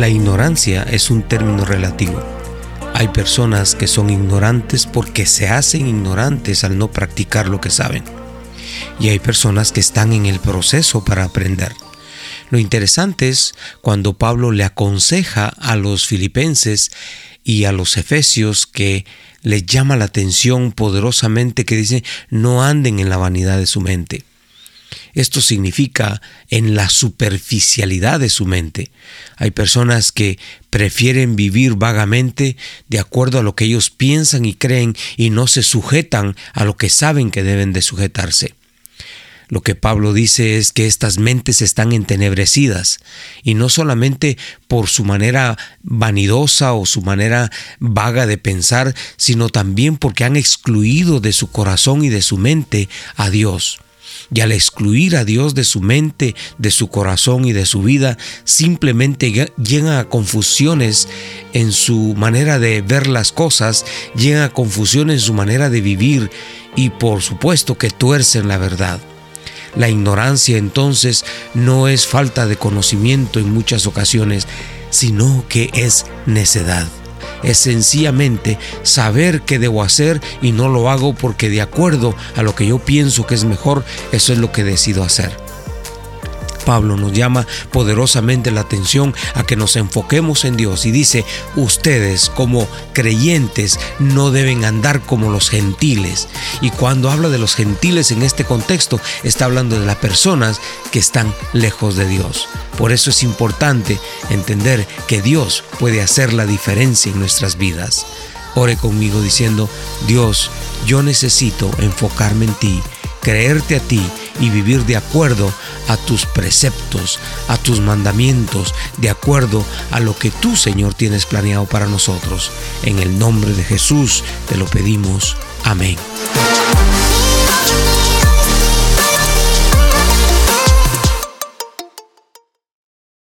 La ignorancia es un término relativo. Hay personas que son ignorantes porque se hacen ignorantes al no practicar lo que saben. Y hay personas que están en el proceso para aprender. Lo interesante es cuando Pablo le aconseja a los filipenses y a los efesios que les llama la atención poderosamente que dice no anden en la vanidad de su mente. Esto significa en la superficialidad de su mente. Hay personas que prefieren vivir vagamente de acuerdo a lo que ellos piensan y creen y no se sujetan a lo que saben que deben de sujetarse. Lo que Pablo dice es que estas mentes están entenebrecidas y no solamente por su manera vanidosa o su manera vaga de pensar, sino también porque han excluido de su corazón y de su mente a Dios. Y al excluir a Dios de su mente, de su corazón y de su vida, simplemente llegan a confusiones en su manera de ver las cosas, llegan a confusión en su manera de vivir y por supuesto que tuercen la verdad. La ignorancia entonces no es falta de conocimiento en muchas ocasiones, sino que es necedad. Es sencillamente saber qué debo hacer y no lo hago porque de acuerdo a lo que yo pienso que es mejor, eso es lo que decido hacer. Pablo nos llama poderosamente la atención a que nos enfoquemos en Dios y dice, ustedes como creyentes no deben andar como los gentiles. Y cuando habla de los gentiles en este contexto, está hablando de las personas que están lejos de Dios. Por eso es importante entender que Dios puede hacer la diferencia en nuestras vidas. Ore conmigo diciendo, Dios, yo necesito enfocarme en ti, creerte a ti y vivir de acuerdo a tus preceptos, a tus mandamientos, de acuerdo a lo que tú, Señor, tienes planeado para nosotros. En el nombre de Jesús te lo pedimos. Amén.